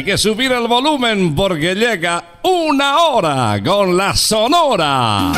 Hay que subir el volumen porque llega una hora con la sonora.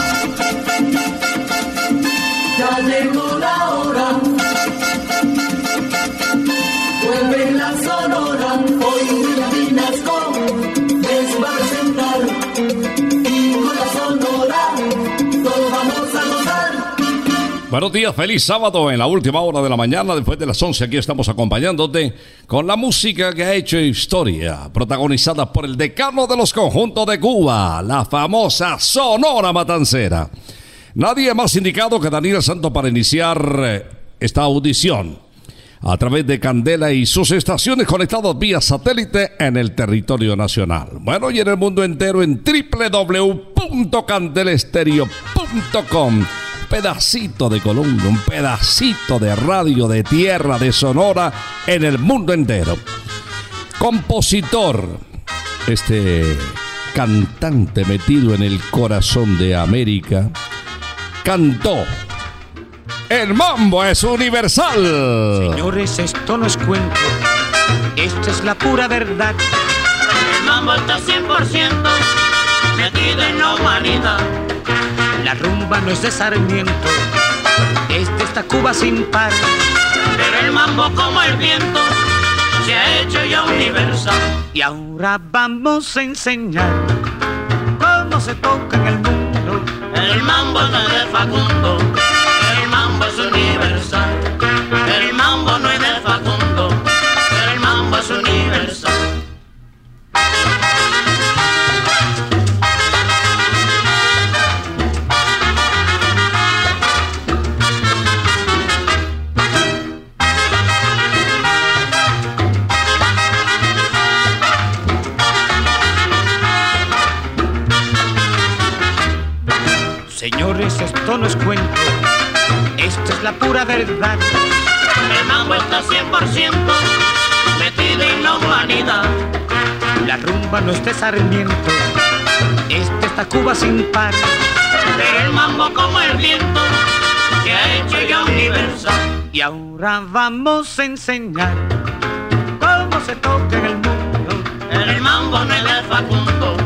Buenos días, feliz sábado en la última hora de la mañana, después de las 11 aquí estamos acompañándote con la música que ha hecho historia, protagonizada por el decano de los conjuntos de Cuba, la famosa Sonora Matancera. Nadie más indicado que Daniel Santo para iniciar eh, esta audición a través de Candela y sus estaciones conectadas vía satélite en el territorio nacional. Bueno, y en el mundo entero en www.candelestereo.com. Pedacito de Colombia, un pedacito de radio, de tierra, de Sonora en el mundo entero. Compositor, este cantante metido en el corazón de América, cantó El mambo es universal. Señores, esto no es cuento, esto es la pura verdad. El mambo está 100% metido en la humanidad. La rumba no es de Sarmiento, es de esta Cuba sin par. Pero el mambo como el viento se ha hecho ya universal. Y ahora vamos a enseñar cómo se toca en el mundo. El mambo no es de Facundo, el mambo es universal. El mambo no No es cuento, esto es la pura verdad. El mambo está 100% metido en la humanidad. La rumba no es de Sarmiento, esta está Cuba sin par. Pero el mambo como el viento se ha hecho ya universal. Y ahora vamos a enseñar cómo se toca en el mundo. El mambo no es de Facundo,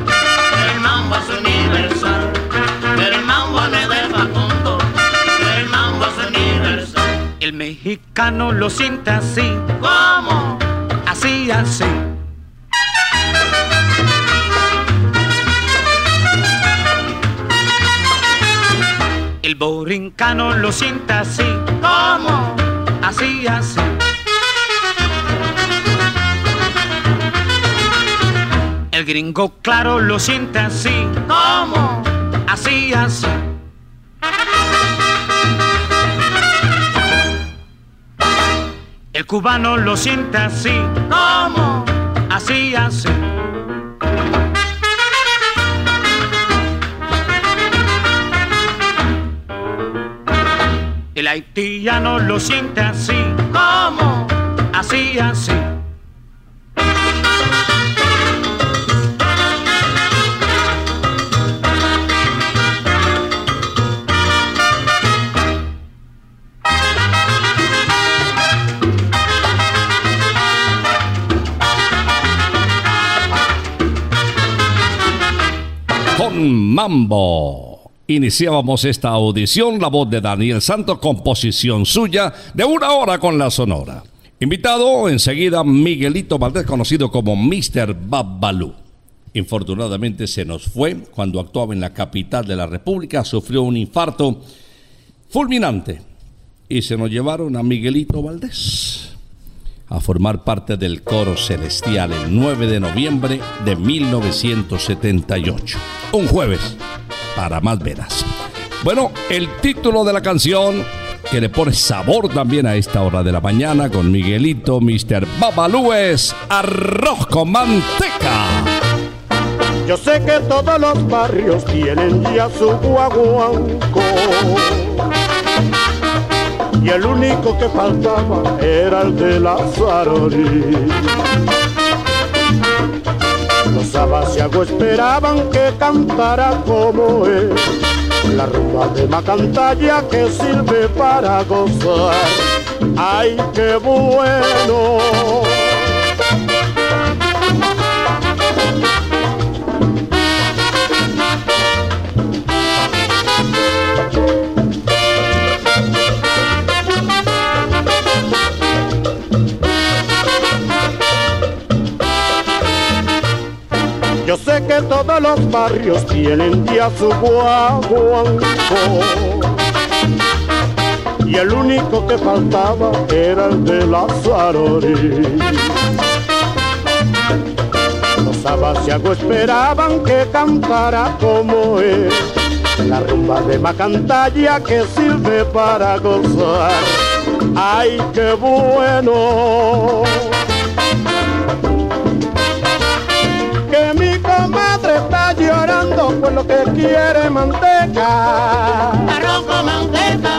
mexicano lo siente así, ¿Cómo? así, así. El borincano lo siente así, ¿Cómo? así, así. El gringo claro lo siente así, ¿Cómo? así, así. El cubano lo siente así, ¿Cómo? así, así. El haitiano lo siente así, ¿Cómo? así, así. Mambo. Iniciábamos esta audición, la voz de Daniel Santos, composición suya de una hora con la Sonora. Invitado enseguida Miguelito Valdés, conocido como Mr. Babalú. Infortunadamente se nos fue cuando actuaba en la capital de la República, sufrió un infarto fulminante y se nos llevaron a Miguelito Valdés a formar parte del coro celestial el 9 de noviembre de 1978. Un jueves, para más veras. Bueno, el título de la canción que le pone sabor también a esta hora de la mañana con Miguelito, Mr. Babalú es Arroz con Manteca. Yo sé que todos los barrios tienen ya su guaguanco. Y el único que faltaba era el de la Sarori. Los abasiagos esperaban que cantara como él. La rumba de Macantalla que sirve para gozar. ¡Ay, qué bueno! Yo sé que todos los barrios tienen ya su guaguanco Y el único que faltaba era el de la Sarori. Los abasiagos esperaban que cantara como él. La rumba de Macantalla que sirve para gozar. ¡Ay, qué bueno! Por lo que quiere manteca. Arroz con manteca,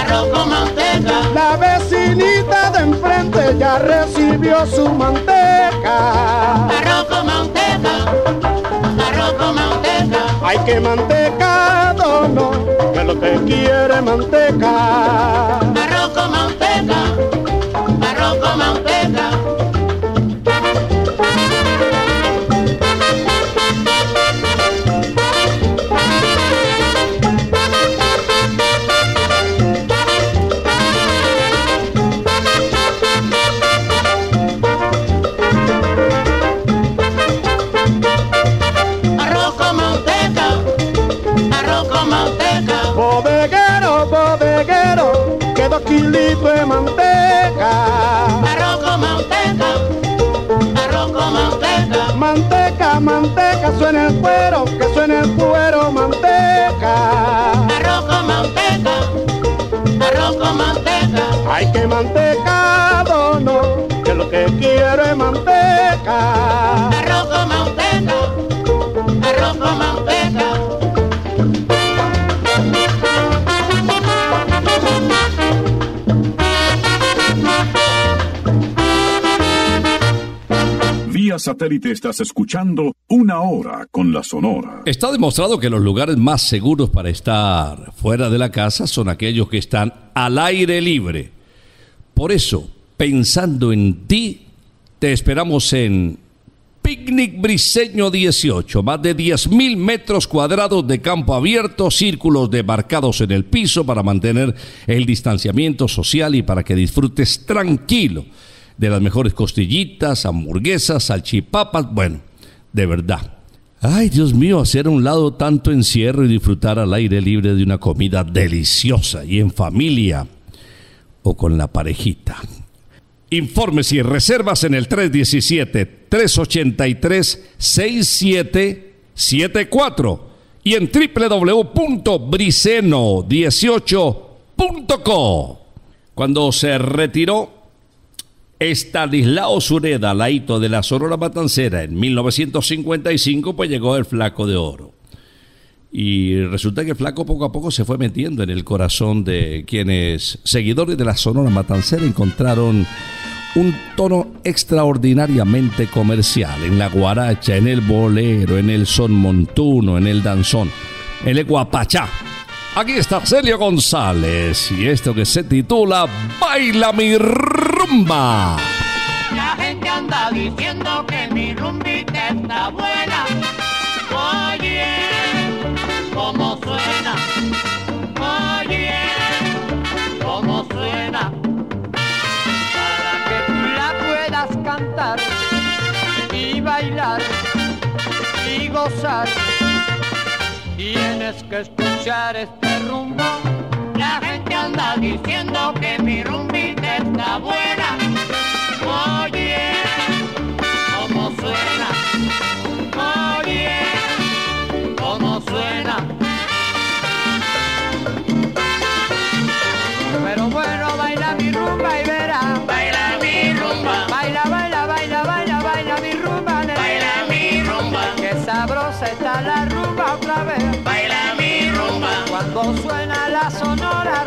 arroz con manteca. La vecinita de enfrente ya recibió su manteca. Arroz con manteca, arroz con manteca. Hay que manteca, no, que lo que quiere manteca. Suena el cuero, que suena el cuero, manteca. Arroz con manteca, arroz con manteca. Ay, que mantecado no, que lo que quiero es manteca. Satélite estás escuchando Una Hora con la Sonora. Está demostrado que los lugares más seguros para estar fuera de la casa son aquellos que están al aire libre. Por eso, pensando en ti, te esperamos en Picnic Briseño 18, más de 10.000 metros cuadrados de campo abierto, círculos demarcados en el piso para mantener el distanciamiento social y para que disfrutes tranquilo de las mejores costillitas, hamburguesas, salchipapas, bueno, de verdad. Ay, Dios mío, hacer a un lado tanto encierro y disfrutar al aire libre de una comida deliciosa y en familia o con la parejita. Informes y reservas en el 317-383-6774 y en www.briceno18.co. Cuando se retiró Estanislao Sureda, laito de la Sonora Matancera, en 1955, pues llegó el Flaco de Oro. Y resulta que el Flaco poco a poco se fue metiendo en el corazón de quienes, seguidores de la Sonora Matancera, encontraron un tono extraordinariamente comercial en la guaracha, en el bolero, en el son montuno, en el danzón, en el guapachá. Aquí está Celio González y esto que se titula Baila mi rumba. La gente anda diciendo que mi rumbita está buena. Oye, cómo suena. Oye, cómo suena. para que tú la puedas cantar y bailar y gozar. Tienes que escuchar este rumbo. La gente anda diciendo que mi rumbita está buena. Suena la sonora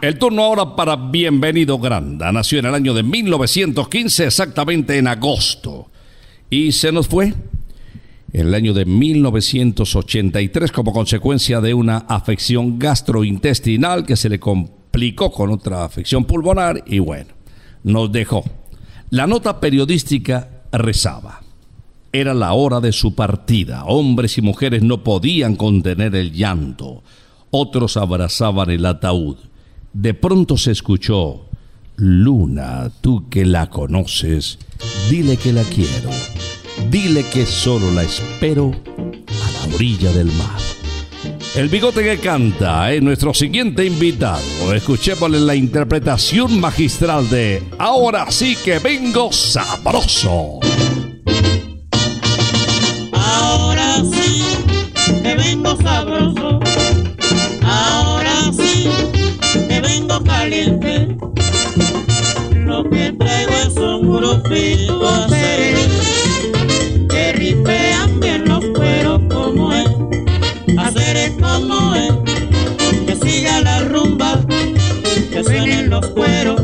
El turno ahora para Bienvenido Granda. Nació en el año de 1915, exactamente en agosto. Y se nos fue en el año de 1983 como consecuencia de una afección gastrointestinal que se le complicó con otra afección pulmonar y bueno, nos dejó. La nota periodística rezaba. Era la hora de su partida. Hombres y mujeres no podían contener el llanto. Otros abrazaban el ataúd de pronto se escuchó, Luna, tú que la conoces, dile que la quiero, dile que solo la espero a la orilla del mar. El bigote que canta es nuestro siguiente invitado. Escuchémosle la interpretación magistral de Ahora sí que vengo sabroso. Ahora sí que vengo sabroso. Ahora sí caliente. Lo que traigo un grupito hacer que ripean bien los cueros como es. Hacer es como es, que siga la rumba, que suenen los cueros,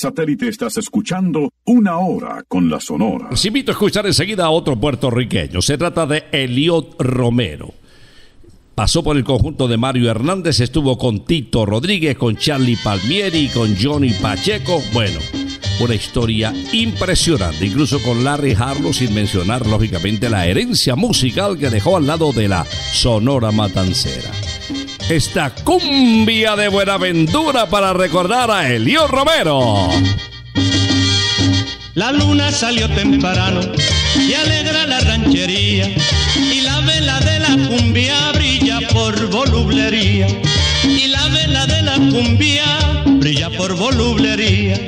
satélite estás escuchando Una Hora con la Sonora. Los invito a escuchar enseguida a otro puertorriqueño. Se trata de Eliot Romero. Pasó por el conjunto de Mario Hernández, estuvo con Tito Rodríguez, con Charlie Palmieri, con Johnny Pacheco. Bueno, una historia impresionante, incluso con Larry Harlow, sin mencionar lógicamente la herencia musical que dejó al lado de la Sonora Matancera. Esta cumbia de Buenaventura para recordar a Eliot Romero. La luna salió temprano y alegra la ranchería y la vela de la cumbia brilla por volublería y la vela de la cumbia brilla por volublería.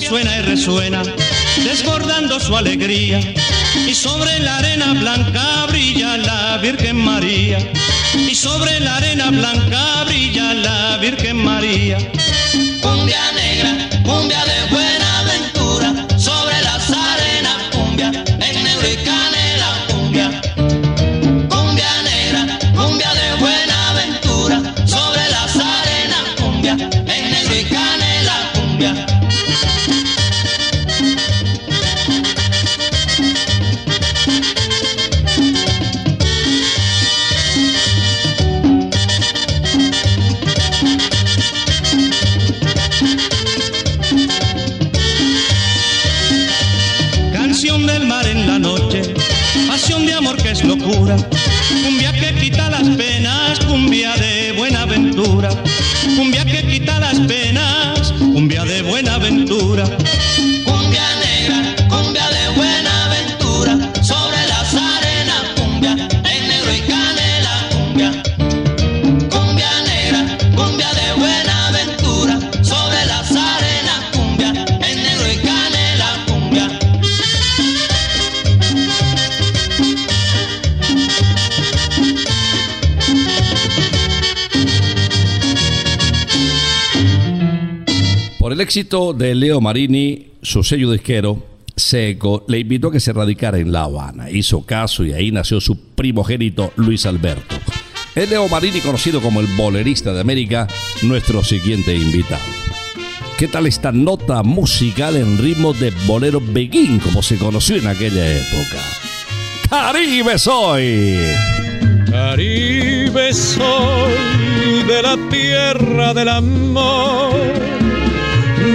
Suena y resuena, desbordando su alegría. Y sobre la arena blanca brilla la Virgen María. Y sobre la arena blanca brilla la Virgen María. Éxito de Leo Marini, su sello disquero, Seco, le invitó a que se radicara en La Habana. Hizo caso y ahí nació su primogénito Luis Alberto. Es Leo Marini, conocido como el bolerista de América, nuestro siguiente invitado. ¿Qué tal esta nota musical en ritmo de bolero beguín, como se conoció en aquella época? Caribe soy. Caribe soy de la tierra del amor,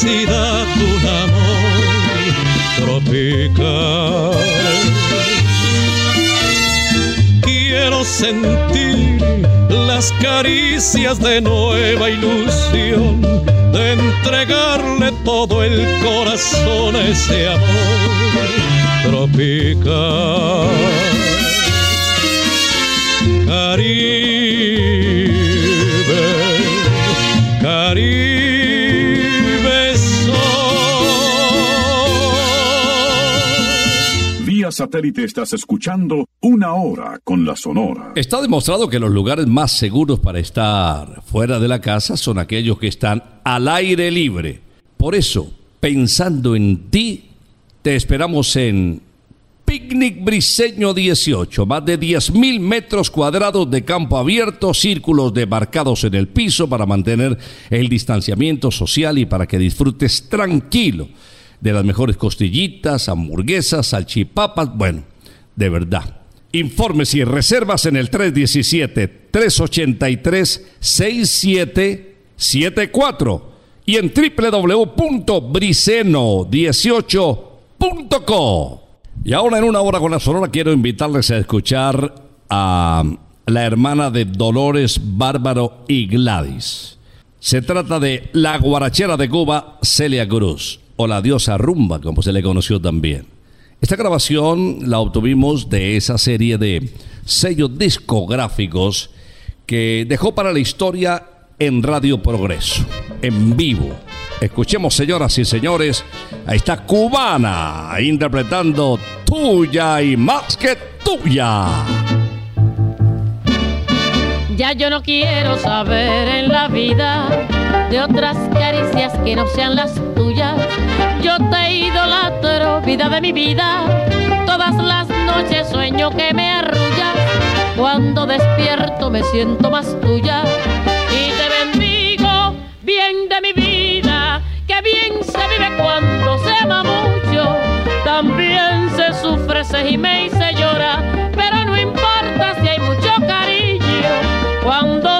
Felicidad un amor tropical. Quiero sentir las caricias de nueva ilusión, de entregarle todo el corazón a ese amor tropical. Caribe, Satélite estás escuchando Una Hora con la Sonora. Está demostrado que los lugares más seguros para estar fuera de la casa son aquellos que están al aire libre. Por eso, pensando en ti, te esperamos en Picnic Briseño 18, más de 10.000 metros cuadrados de campo abierto, círculos demarcados en el piso para mantener el distanciamiento social y para que disfrutes tranquilo de las mejores costillitas, hamburguesas, salchipapas, bueno, de verdad. Informes y reservas en el 317-383-6774 y en www.briceno18.co. Y ahora en una hora con la Sonora quiero invitarles a escuchar a la hermana de Dolores Bárbaro y Gladys. Se trata de la guarachera de Cuba, Celia Cruz, o la diosa rumba, como se le conoció también. Esta grabación la obtuvimos de esa serie de sellos discográficos que dejó para la historia en Radio Progreso, en vivo. Escuchemos, señoras y señores, ahí está Cubana interpretando Tuya y más que tuya. Ya yo no quiero saber en la vida de otras caricias que no sean las. Yo te idolatro, vida de mi vida. Todas las noches sueño que me arrullas. Cuando despierto me siento más tuya. Y te bendigo, bien de mi vida. Que bien se vive cuando se ama mucho. También se sufre, se gime y se llora. Pero no importa si hay mucho cariño. Cuando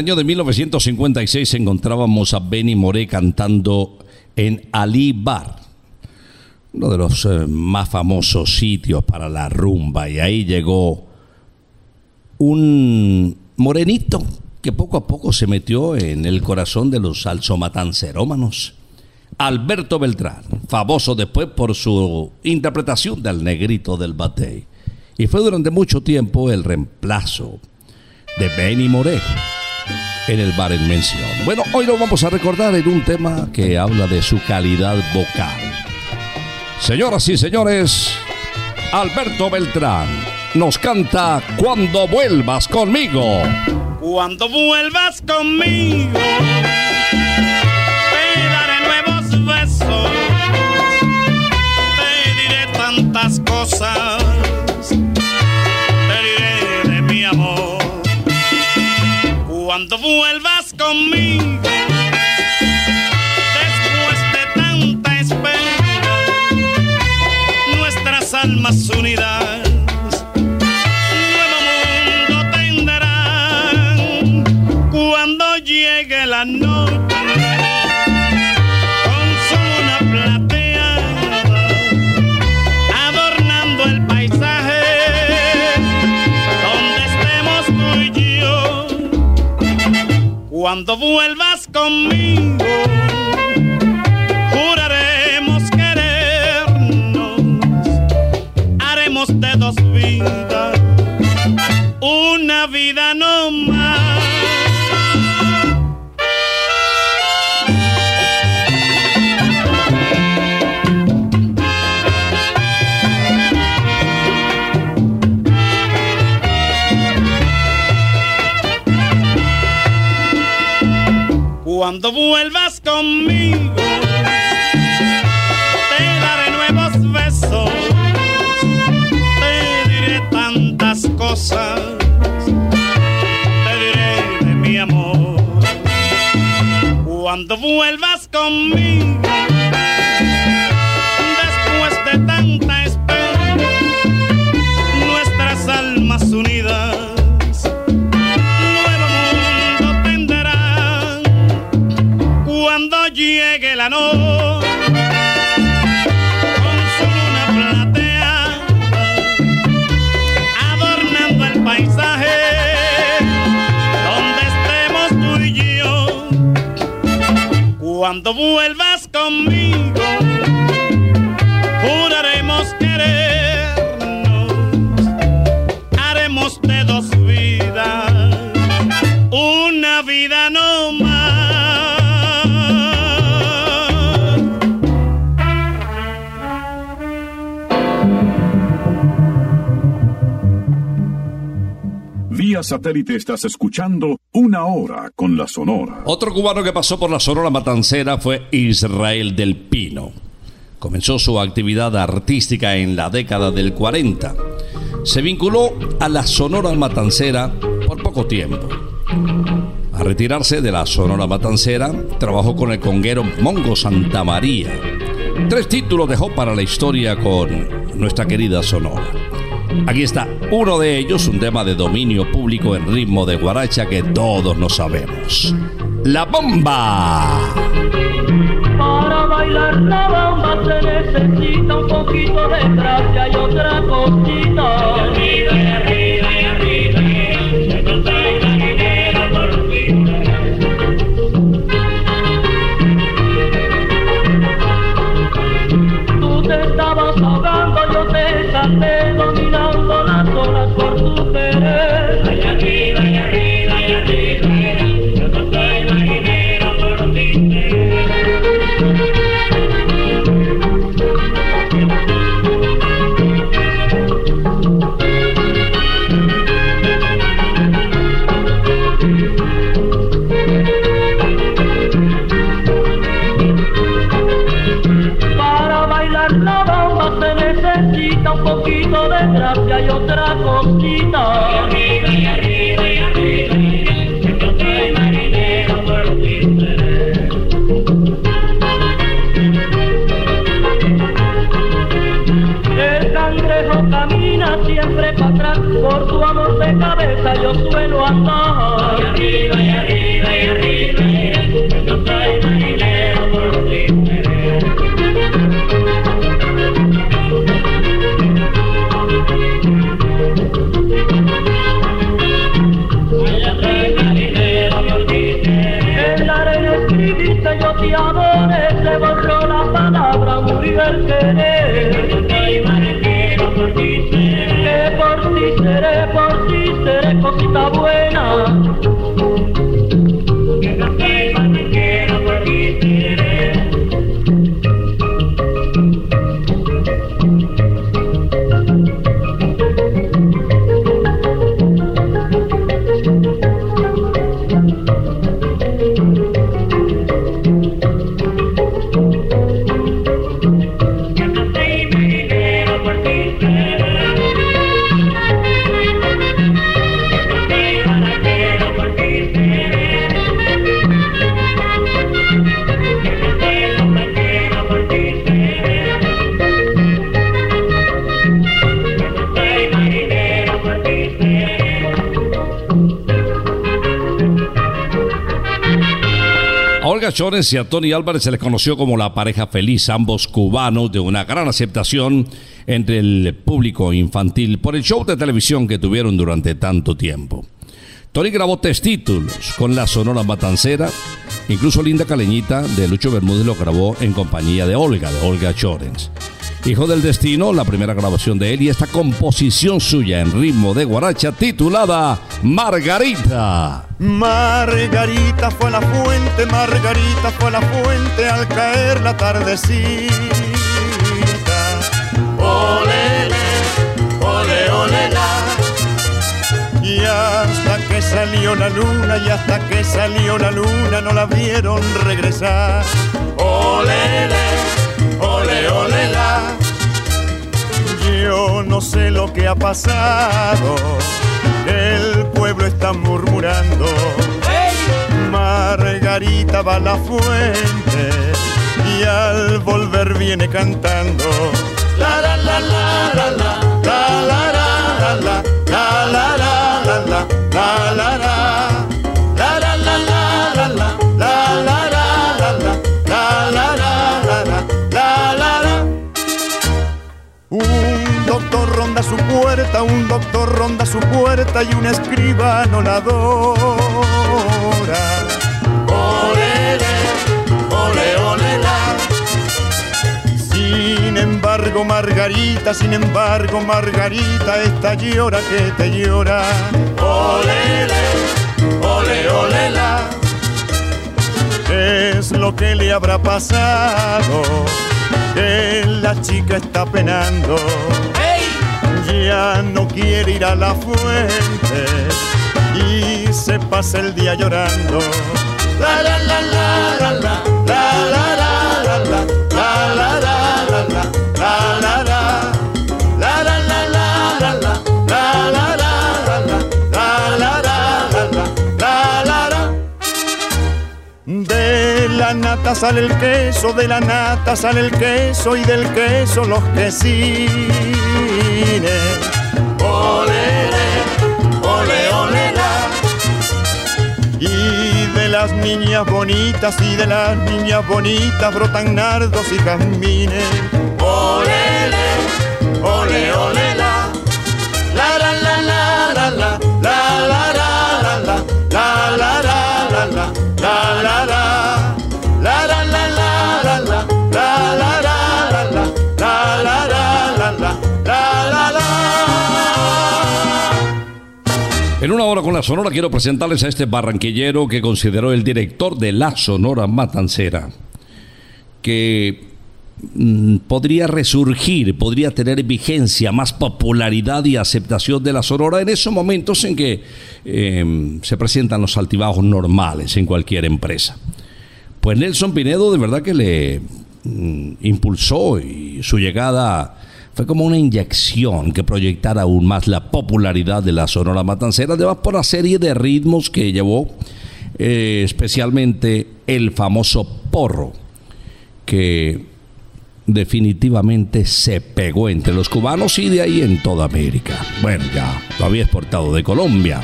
Año de 1956 encontrábamos a Benny Moré cantando en Ali Bar, uno de los eh, más famosos sitios para la rumba, y ahí llegó un morenito que poco a poco se metió en el corazón de los salsomatancerómanos. Alberto Beltrán, famoso después por su interpretación del negrito del batey. Y fue durante mucho tiempo el reemplazo de Benny Moré en el bar en mención. Bueno, hoy lo vamos a recordar en un tema que habla de su calidad vocal. Señoras y señores, Alberto Beltrán nos canta Cuando vuelvas conmigo. Cuando vuelvas conmigo, te daré nuevos besos, te diré tantas cosas, Cuando vuelvas conmigo, después de tanta espera, nuestras almas unidas. Nuevo mundo tendrán cuando llegue la noche Cuando vuelvas conmigo, juraremos querernos, haremos de dos vidas una vida no Cuando vuelvas conmigo, te daré nuevos besos, te diré tantas cosas, te diré de mi amor. Cuando vuelvas cuando vuelvas conmigo juraremos querernos haremos de dos vidas una vida no más. Vía satélite estás escuchando Una Hora con la Sonora. Otro cubano que pasó por la Sonora Matancera fue Israel del Pino. Comenzó su actividad artística en la década del 40. Se vinculó a la Sonora Matancera por poco tiempo. A retirarse de la Sonora Matancera, trabajó con el conguero Mongo Santa María. Tres títulos dejó para la historia con nuestra querida Sonora. Aquí está uno de ellos, un tema de dominio público en ritmo de guaracha que todos no sabemos. La bomba. Para bailar la bomba se necesita un poquito de gracia y otra cosita. se necesita un poquito de gracia y otra cosquita. Y arriba, y arriba, y arriba, y arriba. Yo soy marinero por mi El cangrejo camina siempre para atrás, por tu amor de cabeza yo suelo andar. Y arriba, cosita buena. Chores y a Tony Álvarez se les conoció como la pareja feliz, ambos cubanos de una gran aceptación entre el público infantil por el show de televisión que tuvieron durante tanto tiempo. Tony grabó tres títulos con la Sonora Matancera, incluso Linda Caleñita de Lucho Bermúdez lo grabó en compañía de Olga, de Olga Chores. Hijo del Destino, la primera grabación de él y esta composición suya en ritmo de guaracha titulada Margarita. Margarita fue la fuente, Margarita fue la fuente al caer la tardecita. Olele, ole, ole, la. Y hasta que salió la luna, y hasta que salió la luna, no la vieron regresar. Olele, ole, ole, la. Yo no sé lo que ha pasado, el pueblo está murmurando. Margarita va a la fuente y al volver viene cantando. La la la la la la la la la la la la la la la la la la La doctor ronda su puerta, un doctor ronda su puerta y un escribano la adora. Olele, ole, ole, la. Sin embargo, Margarita, sin embargo, Margarita, esta llora que te llora. Olele, ole, ole, la. ¿Qué es lo que le habrá pasado? Que la chica está penando. No quiere ir a la fuente y se pasa el día llorando. La la la la la la nata sale el queso, de la nata sale el queso y del queso los quesines. Olele, ole, ole, la. Y de las niñas bonitas y de las niñas bonitas brotan nardos y jazmines. Olele, ole, ole, la. La la la la la la la En una hora con la Sonora quiero presentarles a este barranquillero que consideró el director de la Sonora Matancera, que mm, podría resurgir, podría tener vigencia, más popularidad y aceptación de la Sonora en esos momentos en que eh, se presentan los altibajos normales en cualquier empresa. Pues Nelson Pinedo de verdad que le mm, impulsó y su llegada fue como una inyección que proyectara aún más la popularidad de la Sonora Matancera, además por la serie de ritmos que llevó, eh, especialmente el famoso porro, que definitivamente se pegó entre los cubanos y de ahí en toda América. Bueno, ya lo había exportado de Colombia,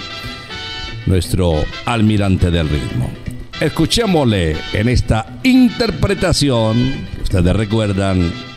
nuestro almirante del ritmo. Escuchémosle en esta interpretación, ustedes recuerdan,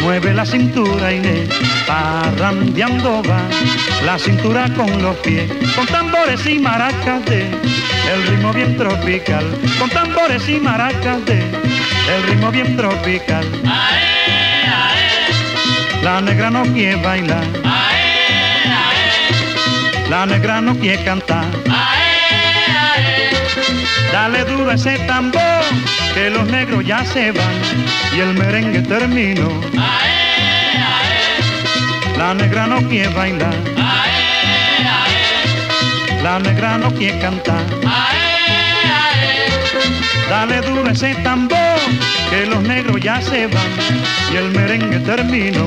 mueve la cintura le parrandeando va la cintura con los pies, con tambores y maracas de el ritmo bien tropical, con tambores y maracas de el ritmo bien tropical. La negra no quiere bailar, la negra no quiere cantar. Dale duro ese tambor, que los negros ya se van y el merengue terminó. La negra no quiere bailar, la negra no quiere cantar. Dale duro ese tambor, que los negros ya se van y el merengue terminó.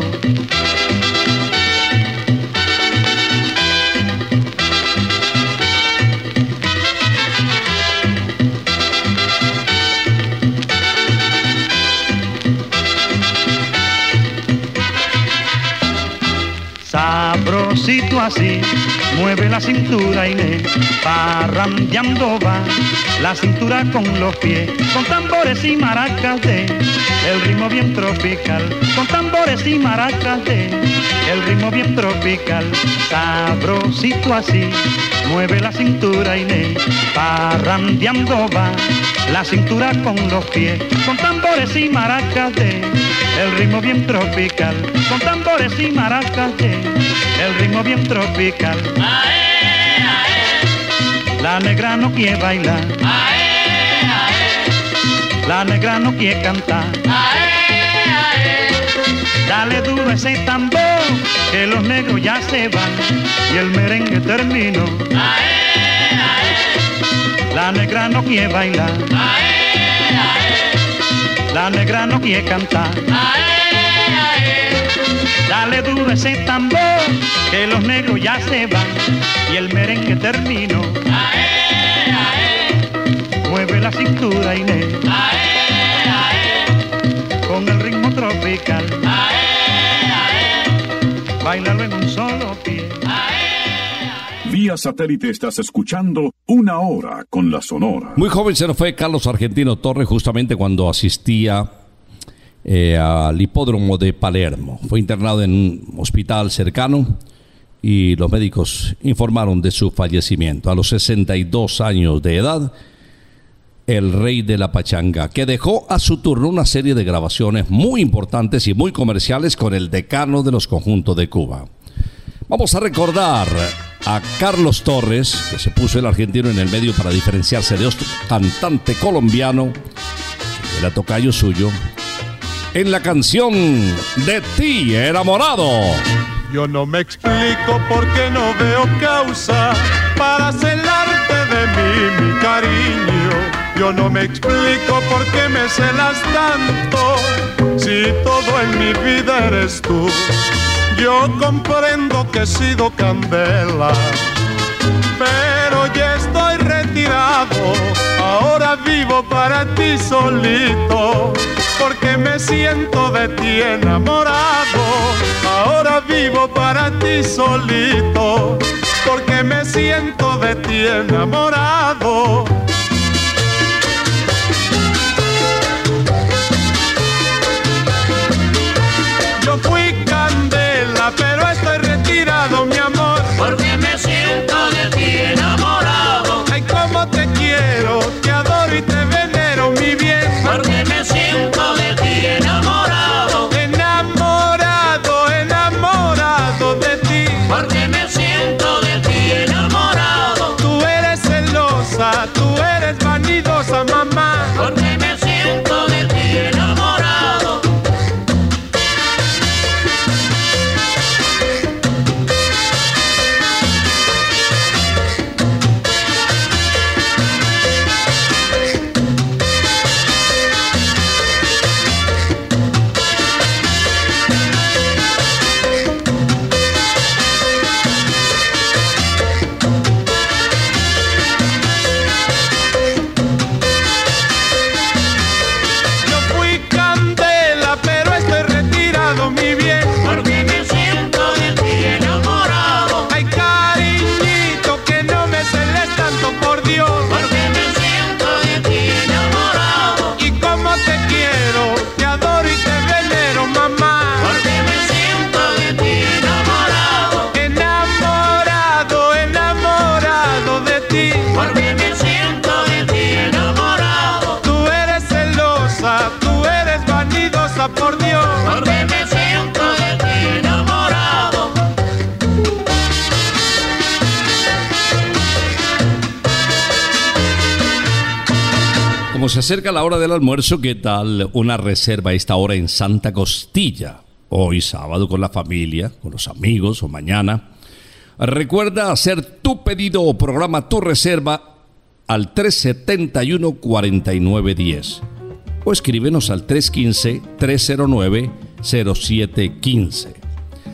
Sabrosito así, mueve la cintura le parrandeando va la cintura con los pies, con tambores y maracas de el ritmo bien tropical, con tambores y maracas de el ritmo bien tropical, sabrosito así, mueve la cintura le parrandeando va la cintura con los pies, con tambores y maracas de el ritmo bien tropical, con tambores y maracas de el ritmo bien tropical. La negra no quiere bailar, la negra no quiere cantar. Dale duro ese tambor, que los negros ya se van y el merengue terminó. La negra no quiere bailar, la negra no quiere cantar. Dale duro ese tambor, que los negros ya se van y el merengue terminó. Mueve la cintura Inés, con el ritmo tropical. Bailalo en un solo pie. Satélite estás escuchando Una Hora con la Sonora. Muy joven se nos fue Carlos Argentino Torres justamente cuando asistía eh, al hipódromo de Palermo. Fue internado en un hospital cercano y los médicos informaron de su fallecimiento a los 62 años de edad. El rey de la pachanga, que dejó a su turno una serie de grabaciones muy importantes y muy comerciales con el decano de los conjuntos de Cuba. Vamos a recordar a Carlos Torres, que se puso el argentino en el medio para diferenciarse de otro cantante colombiano, era tocayo suyo, en la canción De ti enamorado. Yo no me explico por qué no veo causa para celarte de mí, mi cariño. Yo no me explico por qué me celas tanto si todo en mi vida eres tú. Yo comprendo que he sido candela, pero ya estoy retirado. Ahora vivo para ti solito, porque me siento de ti enamorado. Ahora vivo para ti solito, porque me siento de ti enamorado. Como se acerca la hora del almuerzo, ¿qué tal una reserva a esta hora en Santa Costilla? Hoy sábado con la familia, con los amigos o mañana. Recuerda hacer tu pedido o programa tu reserva al 371-4910 o escríbenos al 315-309-0715.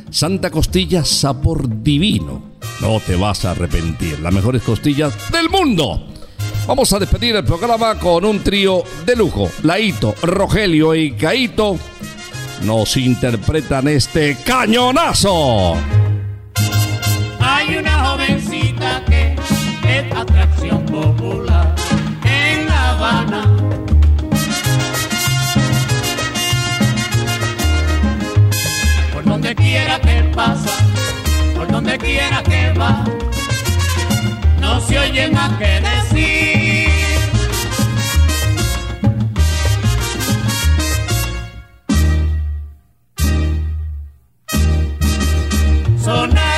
Santa Costilla, sabor divino. No te vas a arrepentir. Las mejores costillas del mundo. Vamos a despedir el programa con un trío de lujo. Laito, Rogelio y Caito nos interpretan este cañonazo. Hay una jovencita que es atracción popular en La Habana. Por donde quiera que pasa, por donde quiera que va, no se oye más que decir. Sonar.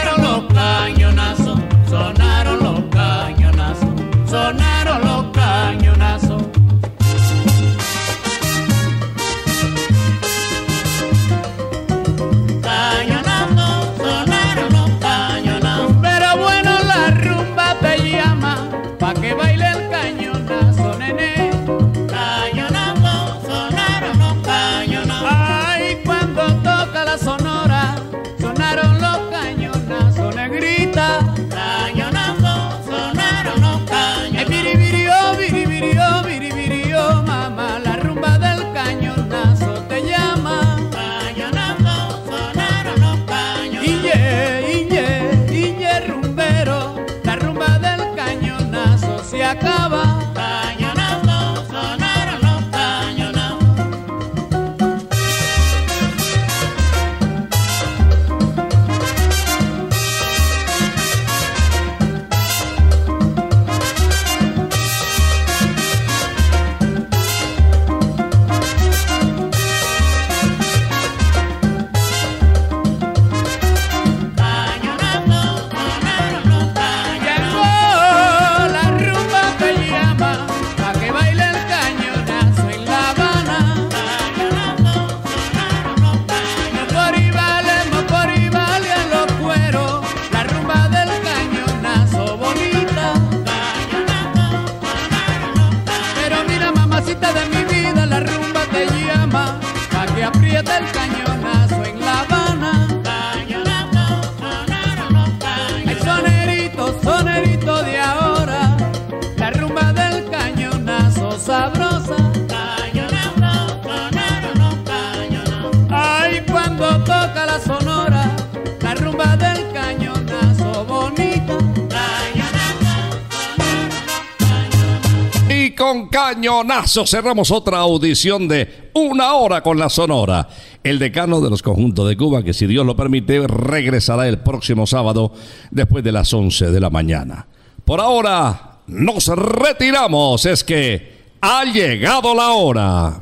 Cañonazo cerramos otra audición de Una hora con la Sonora. El decano de los conjuntos de Cuba, que si Dios lo permite, regresará el próximo sábado después de las 11 de la mañana. Por ahora, nos retiramos. Es que ha llegado la hora.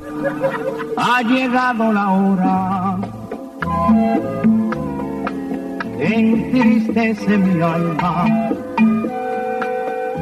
Ha llegado la hora entristece mi alma.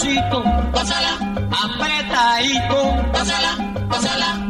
despacito, pásala, apretadito, pásala, pásala.